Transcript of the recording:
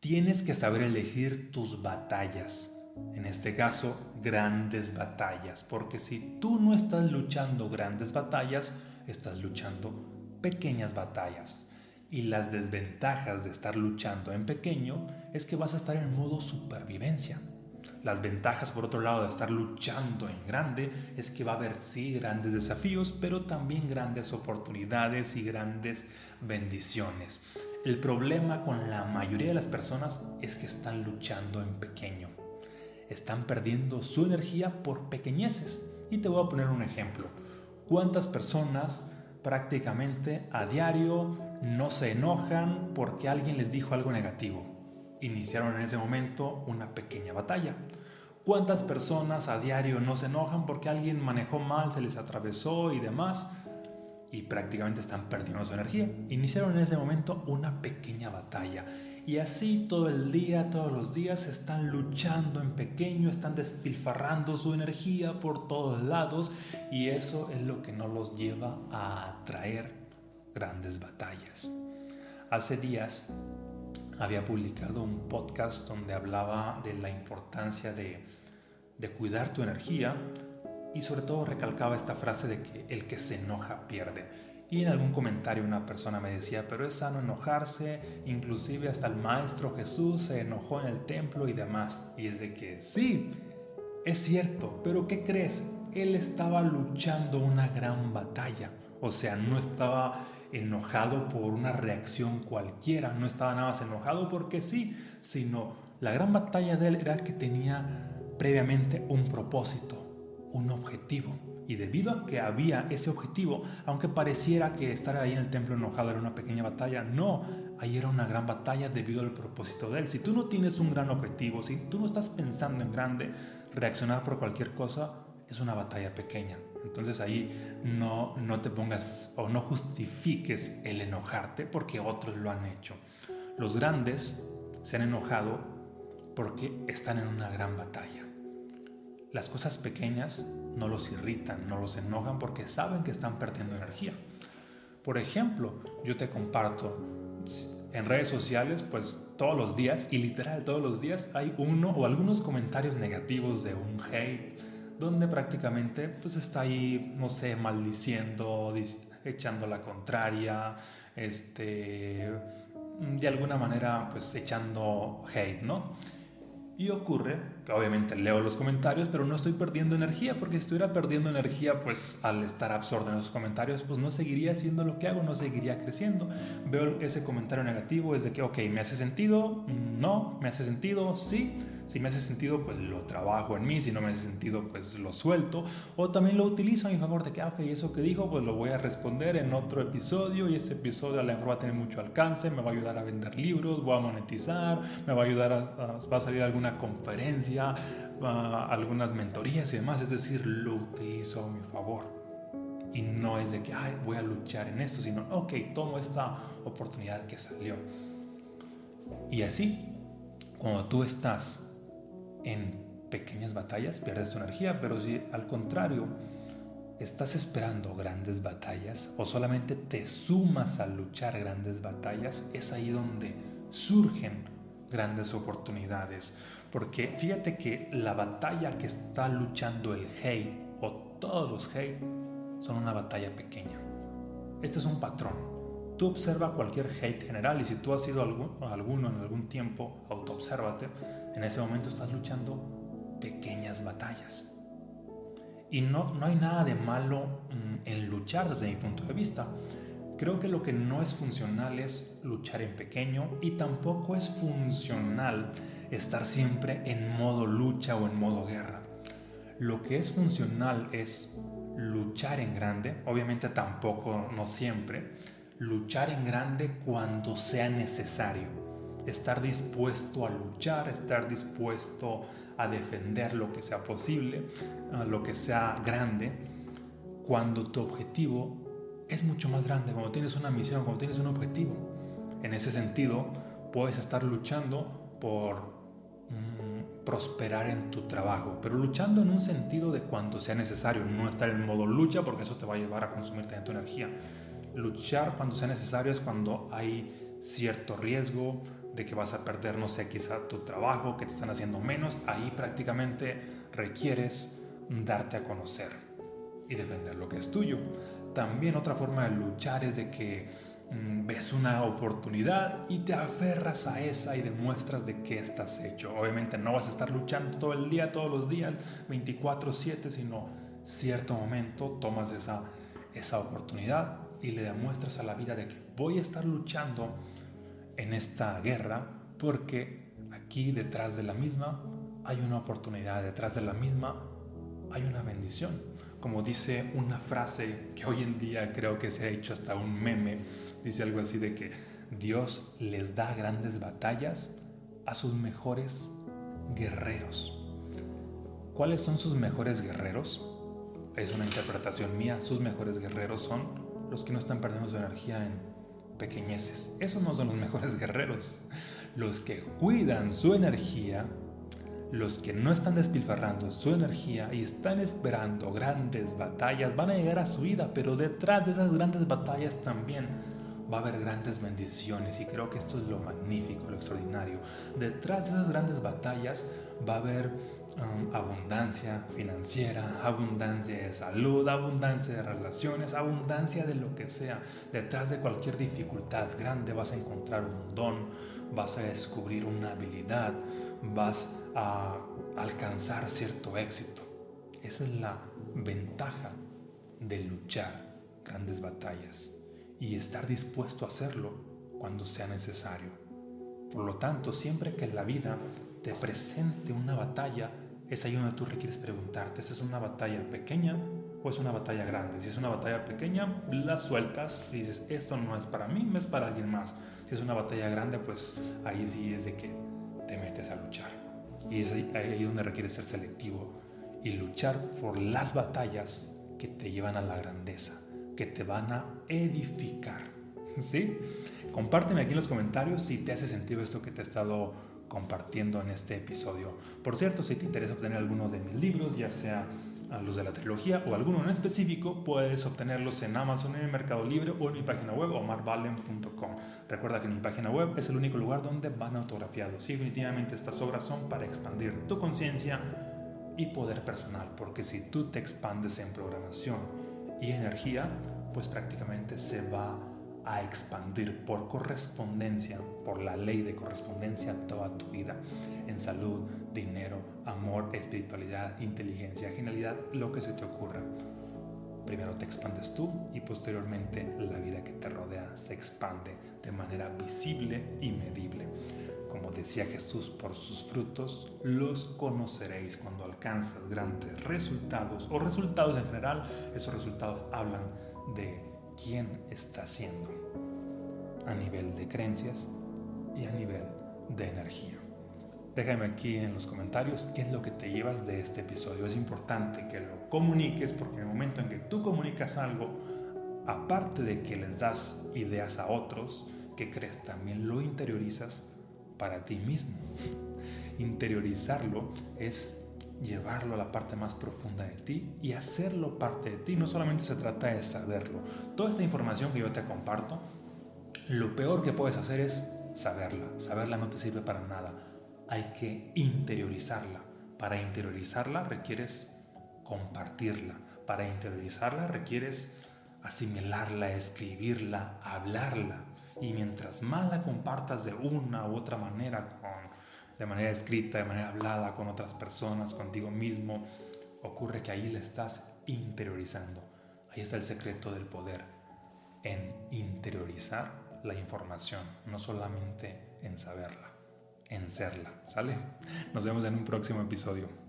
tienes que saber elegir tus batallas. En este caso, grandes batallas. Porque si tú no estás luchando grandes batallas, estás luchando pequeñas batallas. Y las desventajas de estar luchando en pequeño es que vas a estar en modo supervivencia. Las ventajas, por otro lado, de estar luchando en grande es que va a haber sí grandes desafíos, pero también grandes oportunidades y grandes bendiciones. El problema con la mayoría de las personas es que están luchando en pequeño. Están perdiendo su energía por pequeñeces. Y te voy a poner un ejemplo. ¿Cuántas personas prácticamente a diario no se enojan porque alguien les dijo algo negativo? Iniciaron en ese momento una pequeña batalla. ¿Cuántas personas a diario no se enojan porque alguien manejó mal, se les atravesó y demás? Y prácticamente están perdiendo su energía. Iniciaron en ese momento una pequeña batalla. Y así todo el día, todos los días, están luchando en pequeño, están despilfarrando su energía por todos lados. Y eso es lo que no los lleva a atraer grandes batallas. Hace días había publicado un podcast donde hablaba de la importancia de, cuidar tu energía y sobre todo recalcaba esta frase de que el que se enoja pierde. Y en algún comentario una persona me decía, pero es sano enojarse, inclusive hasta el Maestro Jesús se enojó en el templo y demás. Y es de que sí, es cierto, pero ¿qué crees? Él estaba luchando una gran batalla. O sea, no estaba enojado por una reacción cualquiera, no estaba nada más enojado porque sí, sino la gran batalla de él era que tenía previamente un propósito, un objetivo. Y debido a que había ese objetivo, aunque pareciera que estar ahí en el templo enojado era una pequeña batalla, no, ahí era una gran batalla debido al propósito de él. Si tú no tienes un gran objetivo, si tú no estás pensando en grande, reaccionar por cualquier cosa es una batalla pequeña. Entonces ahí no, no te pongas o no justifiques el enojarte porque otros lo han hecho. Los grandes se han enojado porque están en una gran batalla. Las cosas pequeñas no los irritan, no los enojan porque saben que están perdiendo energía. Por ejemplo, yo te comparto en redes sociales, pues todos los días, y literal todos los días, hay uno o algunos comentarios negativos de un hate, donde prácticamente pues está ahí, no sé, maldiciendo, echando la contraria, este, de alguna manera pues echando hate, ¿no? Y ocurre obviamente leo los comentarios, pero no estoy perdiendo energía, porque si estuviera perdiendo energía, pues al estar absorto en esos comentarios, pues no seguiría haciendo lo que hago, no seguiría creciendo. Veo ese comentario negativo, es de que, ok, ¿me hace sentido? No, ¿me hace sentido? Sí si me hace sentido, pues lo trabajo en mí. Si no me hace sentido, pues lo suelto. O también lo utilizo a mi favor de que, ah, ok, eso que dijo, pues lo voy a responder en otro episodio. Y ese episodio a lo mejor va a tener mucho alcance. Me va a ayudar a vender libros, voy a monetizar, me va a ayudar a, va a salir alguna conferencia, algunas mentorías y demás. Es decir, lo utilizo a mi favor. Y no es de que, ay, voy a luchar en esto, sino, ok, tomo esta oportunidad que salió. Y así, cuando tú estás en pequeñas batallas pierdes tu energía, pero si al contrario estás esperando grandes batallas o solamente te sumas a luchar grandes batallas, es ahí donde surgen grandes oportunidades. Porque fíjate que la batalla que está luchando el hate o todos los hate son una batalla pequeña. Este es un patrón. Tú observa cualquier hate general y si tú has sido alguno en algún tiempo, autoobsérvate en ese momento estás luchando pequeñas batallas. Y no, no hay nada de malo mm, en luchar desde mi punto de vista. Creo que lo que no es funcional es luchar en pequeño y tampoco es funcional estar siempre en modo lucha o en modo guerra. Lo que es funcional es luchar en grande, obviamente tampoco, no siempre, luchar en grande cuando sea necesario estar dispuesto a luchar, estar dispuesto a defender lo que sea posible, lo que sea grande, cuando tu objetivo es mucho más grande, cuando tienes una misión, cuando tienes un objetivo. En ese sentido, puedes estar luchando por mm, prosperar en tu trabajo, pero luchando en un sentido de cuando sea necesario, no estar en modo lucha porque eso te va a llevar a consumirte tu energía. Luchar cuando sea necesario es cuando hay cierto riesgo, de que vas a perder, no sé, quizá tu trabajo, que te están haciendo menos, ahí prácticamente requieres darte a conocer y defender lo que es tuyo. También otra forma de luchar es de que mm, ves una oportunidad y te aferras a esa y demuestras de qué estás hecho. Obviamente no vas a estar luchando todo el día, todos los días, 24/7, sino cierto momento tomas esa, esa oportunidad y le demuestras a la vida de que voy a estar luchando en esta guerra porque aquí detrás de la misma hay una oportunidad, detrás de la misma hay una bendición. Como dice una frase que hoy en día creo que se ha hecho hasta un meme, dice algo así de que Dios les da grandes batallas a sus mejores guerreros. ¿Cuáles son sus mejores guerreros? Es una interpretación mía. Sus mejores guerreros son los que no están perdiendo su energía en pequeñeces. Esos no son los mejores guerreros. Los que cuidan su energía, los que no están despilfarrando su energía y están esperando grandes batallas, van a llegar a su vida, pero detrás de esas grandes batallas también va a haber grandes bendiciones y creo que esto es lo magnífico, lo extraordinario. Detrás de esas grandes batallas va a haber Um, abundancia financiera, abundancia de salud, abundancia de relaciones, abundancia de lo que sea. Detrás de cualquier dificultad grande vas a encontrar un don, vas a descubrir una habilidad, vas a alcanzar cierto éxito. Esa es la ventaja de luchar grandes batallas y estar dispuesto a hacerlo cuando sea necesario. Por lo tanto, siempre que la vida te presente una batalla, es ahí donde tú requieres preguntarte, ¿esta es una batalla pequeña o es una batalla grande? Si es una batalla pequeña, la sueltas y dices, esto no es para mí, es para alguien más. Si es una batalla grande, pues ahí sí es de que te metes a luchar. Y es ahí donde requieres ser selectivo y luchar por las batallas que te llevan a la grandeza, que te van a edificar. ¿Sí? Compárteme aquí en los comentarios si te hace sentido esto que te he estado compartiendo en este episodio. Por cierto, si te interesa obtener alguno de mis libros, ya sea los de la trilogía o alguno en específico, puedes obtenerlos en Amazon, en el Mercado Libre o en mi página web omarvalen.com. Recuerda que mi página web es el único lugar donde van autografiados definitivamente estas obras son para expandir tu conciencia y poder personal, porque si tú te expandes en programación y energía, pues prácticamente se va a expandir por correspondencia, por la ley de correspondencia toda tu vida, en salud, dinero, amor, espiritualidad, inteligencia, genialidad, lo que se te ocurra. Te expandes tú y posteriormente la vida que te rodea se expande de manera visible y medible. Como decía Jesús, por sus frutos los conoceréis cuando alcanzas grandes resultados o resultados en general. Esos resultados hablan de quién está siendo a nivel de creencias y a nivel de energía. Déjame aquí en los comentarios qué es lo que te llevas de este episodio. Es importante que lo comuniques porque en el momento en que tú comunicas algo, aparte de que les das ideas a otros, que crees también lo interiorizas para ti mismo. Interiorizarlo es llevarlo a la parte más profunda de ti y hacerlo parte de ti. No solamente se trata de saberlo. Toda esta información que yo te comparto, lo peor que puedes hacer es saberla. Saberla no te sirve para nada. Hay que interiorizarla. Para interiorizarla requieres compartirla. Para interiorizarla requieres asimilarla, escribirla, hablarla. Y mientras más la compartas de una u otra manera con de manera escrita, de manera hablada con otras personas, contigo mismo, ocurre que ahí le estás interiorizando. Ahí está el secreto del poder, en interiorizar la información, no solamente en saberla, en serla. ¿Sale? Nos vemos en un próximo episodio.